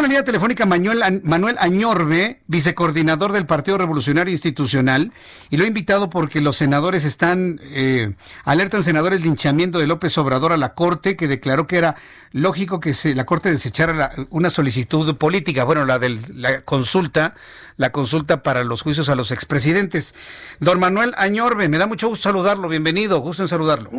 Tengo una línea telefónica Manuel, Manuel Añorbe, vicecoordinador del Partido Revolucionario Institucional, y lo he invitado porque los senadores están, eh, alertan senadores linchamiento de López Obrador a la Corte, que declaró que era lógico que se, la Corte desechara una solicitud política, bueno, la de la consulta, la consulta para los juicios a los expresidentes. Don Manuel Añorbe, me da mucho gusto saludarlo, bienvenido, gusto en saludarlo.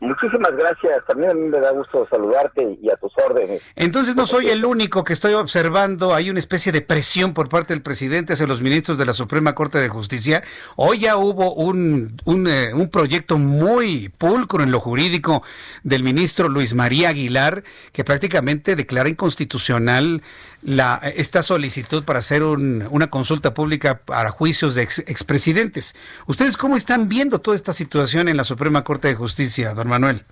Muchísimas gracias. También a mí me da gusto saludarte y a tus órdenes. Entonces no soy el único que estoy observando. Hay una especie de presión por parte del presidente hacia los ministros de la Suprema Corte de Justicia. Hoy ya hubo un, un, eh, un proyecto muy pulcro en lo jurídico del ministro Luis María Aguilar que prácticamente declara inconstitucional la, esta solicitud para hacer una consulta pública para juicios de expresidentes. ¿Ustedes cómo están viendo toda esta situación en la Suprema Corte de Justicia, don Manuel?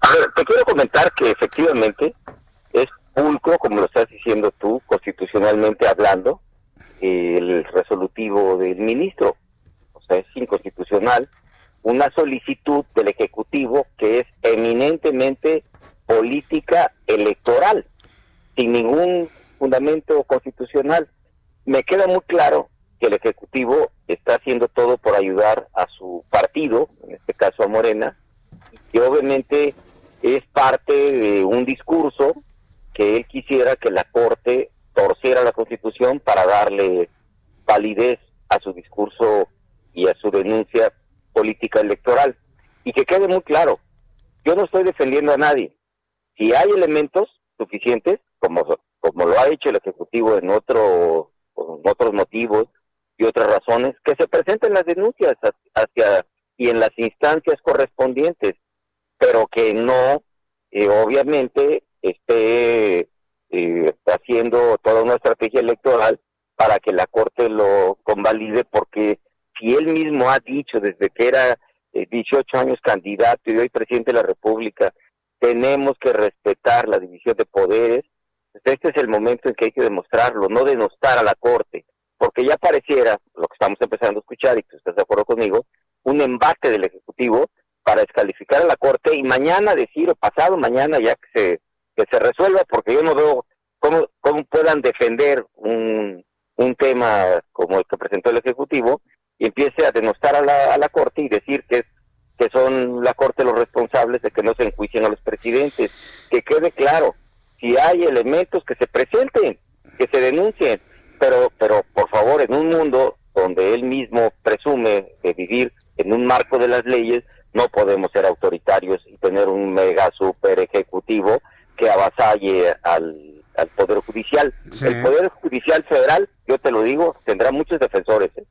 A ver, te quiero comentar que efectivamente es pulcro, como lo estás diciendo tú, constitucionalmente hablando, el resolutivo del ministro. O sea, es inconstitucional una solicitud del Ejecutivo que es eminentemente política electoral, sin ningún fundamento constitucional. Me queda muy claro que el Ejecutivo está haciendo todo por ayudar a su partido, en este caso a Morena, que obviamente es parte de un discurso que él quisiera que la Corte torciera la Constitución para darle validez a su discurso y a su denuncia política electoral. Y que quede muy claro, yo no estoy defendiendo a nadie. Si hay elementos suficientes, como como lo ha hecho el Ejecutivo en, otro, otros motivos y otras razones, que se presenten las denuncias hacia y en las instancias correspondientes, pero que no, eh, obviamente, esté eh, haciendo toda una estrategia electoral para que la Corte lo convalide, porque si él mismo ha dicho desde que era 18 eh, años candidato y hoy presidente de la República, tenemos que respetar la división de poderes, este es el momento en que hay que demostrarlo, no denostar a la Corte, porque ya pareciera, lo que estamos empezando a escuchar, y tú estás de acuerdo conmigo, un embate del Ejecutivo para descalificar a la Corte y mañana decir, o pasado mañana ya que se, que se resuelva, porque yo no veo cómo, cómo puedan defender un, un tema como el que presentó el Ejecutivo y empiece a denostar a la, a la Corte y decir que que son la Corte los responsables de que no se enjuicien a los presidentes. Que quede claro, si hay elementos que se presenten, que se denuncien, pero, pero por favor, en un mundo donde él mismo presume de vivir en un marco de las leyes, no podemos ser autoritarios y tener un mega super ejecutivo que avasalle al, al Poder Judicial. El Poder Judicial Federal, yo te lo digo, tendrá muchos defensores. ¿eh?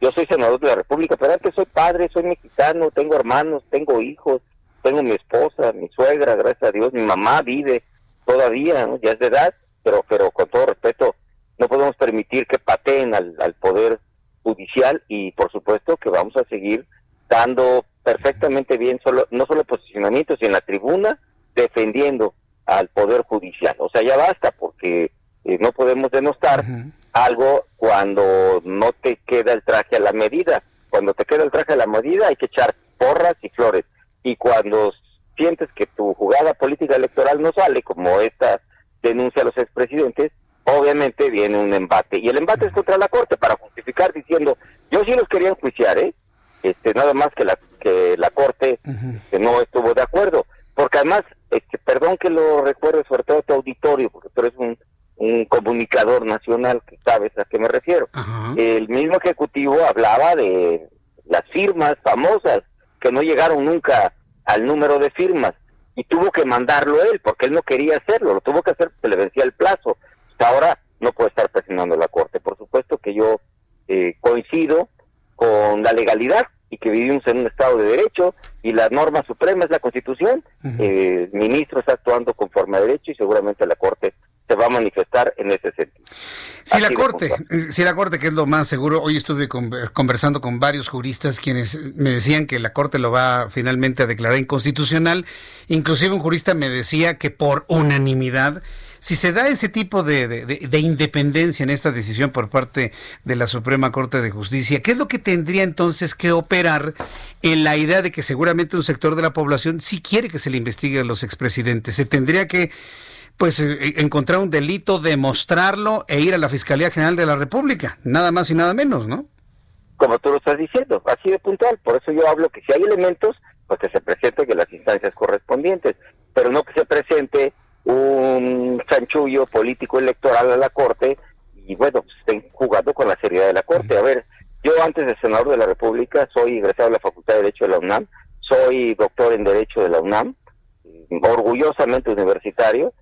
Yo soy senador de la República, pero antes soy padre, soy mexicano, tengo hermanos, tengo hijos, tengo mi esposa, mi suegra, gracias a Dios, mi mamá vive todavía, ya es de edad, pero, pero con todo respeto, no podemos permitir que pateen al, al Poder Judicial y por supuesto que vamos a seguir dando perfectamente bien, solo, no solo posicionamientos, sino en la tribuna, defendiendo al Poder Judicial. O sea, ya basta, porque eh, no podemos denostar algo cuando no te queda el traje a la medida. Cuando te queda el traje a la medida hay que echar porras y flores. Y cuando sientes que tu jugada política electoral no sale, como esta denuncia a los expresidentes, obviamente viene un embate. Y el embate es contra la Corte para justificar diciendo, yo sí los quería enjuiciar, ¿eh? Este, nada más que la, que la Corte que no estuvo de acuerdo. Porque además, este, perdón que lo recuerde sobre todo a tu auditorio, porque tú eres un, un comunicador nacional que sabes a qué me refiero. El mismo Ejecutivo hablaba de las firmas famosas que no llegaron nunca al número de firmas y tuvo que mandarlo él porque él no quería hacerlo, lo tuvo que hacer porque le vencía el plazo. Hasta ahora no puede estar presionando la Corte. Por supuesto que yo eh, coincido con la legalidad y que vivimos en un Estado de Derecho y la norma suprema es la Constitución. Eh, el ministro está actuando conforme a derecho y seguramente la Corte va a manifestar en ese sentido. Si la Corte, eh, si la Corte, que es lo más seguro, hoy estuve conversando con varios juristas quienes me decían que la Corte lo va finalmente a declarar inconstitucional, inclusive un jurista me decía que por unanimidad si se da ese tipo de, independencia en esta decisión por parte de la Suprema Corte de Justicia, ¿qué es lo que tendría entonces que operar en la idea de que seguramente un sector de la población sí quiere que se le investigue a los expresidentes? Se tendría que pues eh, eh, encontrar un delito, demostrarlo e ir a la Fiscalía General de la República, nada más y nada menos, ¿no? Como tú lo estás diciendo, así de puntual. Por eso yo hablo que si hay elementos, pues que se presente que las instancias correspondientes, pero no que se presente un chanchullo político electoral a la Corte y bueno, pues, estén jugando con la seriedad de la Corte. A ver, yo antes de senador de la República soy egresado de la Facultad de Derecho de la UNAM, soy doctor en Derecho de la UNAM, orgullosamente universitario,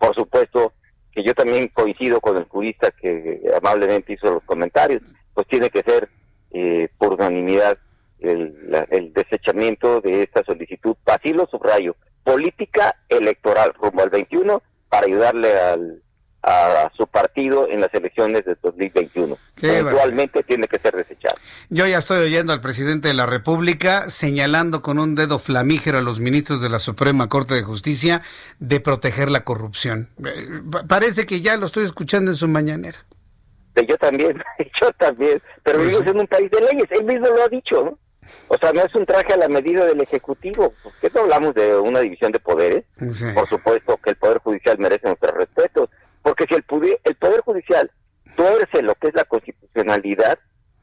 por supuesto que yo también coincido con el jurista que amablemente hizo los comentarios, pues tiene que ser eh, por unanimidad el, el desechamiento de esta solicitud. Así lo subrayo, política electoral rumbo al 21 para ayudarle al, a su partido en las elecciones de 2021. Eventualmente tiene que ser desechado. Yo ya estoy oyendo al presidente de la República señalando con un dedo flamígero a los ministros de la Suprema Corte de Justicia de proteger la corrupción. Eh, parece que ya lo estoy escuchando en su mañanera. Yo también, yo también, pero pues vivimos en un país de leyes, él mismo lo ha dicho, ¿no? O sea, no es un traje a la medida del Ejecutivo. ¿Por qué no hablamos de una división de poderes? Por supuesto que el Poder Judicial merece nuestro respeto. Porque si el, el Poder Judicial tuerce lo que es la constitucionalidad,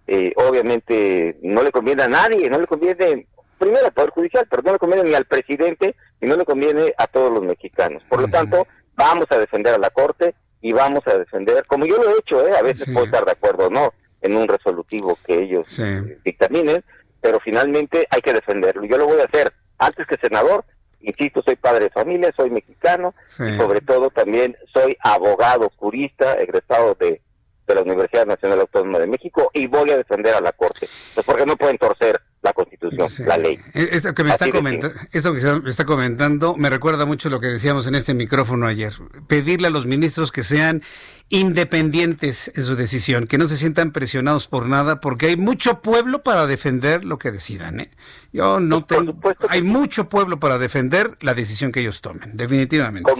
eh, obviamente no le conviene a nadie, no le conviene primero al Poder Judicial, pero no le conviene ni al presidente y no le conviene a todos los mexicanos. Por lo tanto, vamos a defender a la Corte y vamos a defender, como yo lo he hecho, ¿eh? a veces puedo estar de acuerdo o no en un resolutivo que ellos eh, dictaminen, pero finalmente hay que defenderlo. Yo lo voy a hacer antes que senador. Insisto, soy padre de familia, soy mexicano y sobre todo también soy abogado, jurista, egresado de, de la Universidad Nacional Autónoma de México y voy a defender a la Corte. Pues porque no pueden torcer la Constitución, la ley. E-, esto que me está comentando, esto que me está comentando me recuerda mucho lo que decíamos en este micrófono ayer. Pedirle a los ministros que sean independientes en su decisión, que no se sientan presionados por nada, porque hay mucho pueblo para defender lo que decidan. ¿eh? Yo no tengo. Hay mucho pueblo para defender la decisión que ellos tomen, definitivamente.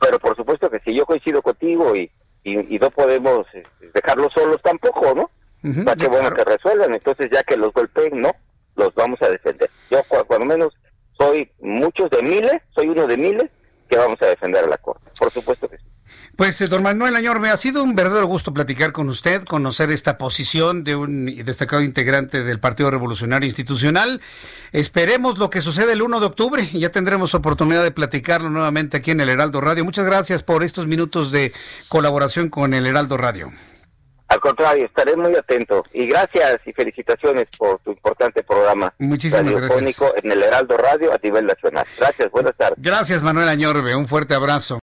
pero por supuesto que si yo coincido contigo y, y, no podemos este, dejarlos solos tampoco, ¿no? para que bueno que resuelvan, entonces ya que los golpeen, no, los vamos a defender. Yo cuando menos soy muchos de miles, soy uno de miles que vamos a defender a la Corte, por supuesto que sí. Pues, eh, don Manuel Añorbe, ha sido un verdadero gusto platicar con usted, conocer esta posición de un destacado integrante del Partido Revolucionario Institucional. Esperemos lo que sucede el 1 de octubre y ya tendremos oportunidad de platicarlo nuevamente aquí en el Heraldo Radio. Muchas gracias por estos minutos de colaboración con el Heraldo Radio. Al contrario, estaré muy atento. Y gracias y felicitaciones por tu importante programa. Muchísimas gracias. en el Heraldo Radio a nivel nacional. Gracias, buenas tardes. Gracias, Manuel Añorbe. Un fuerte abrazo.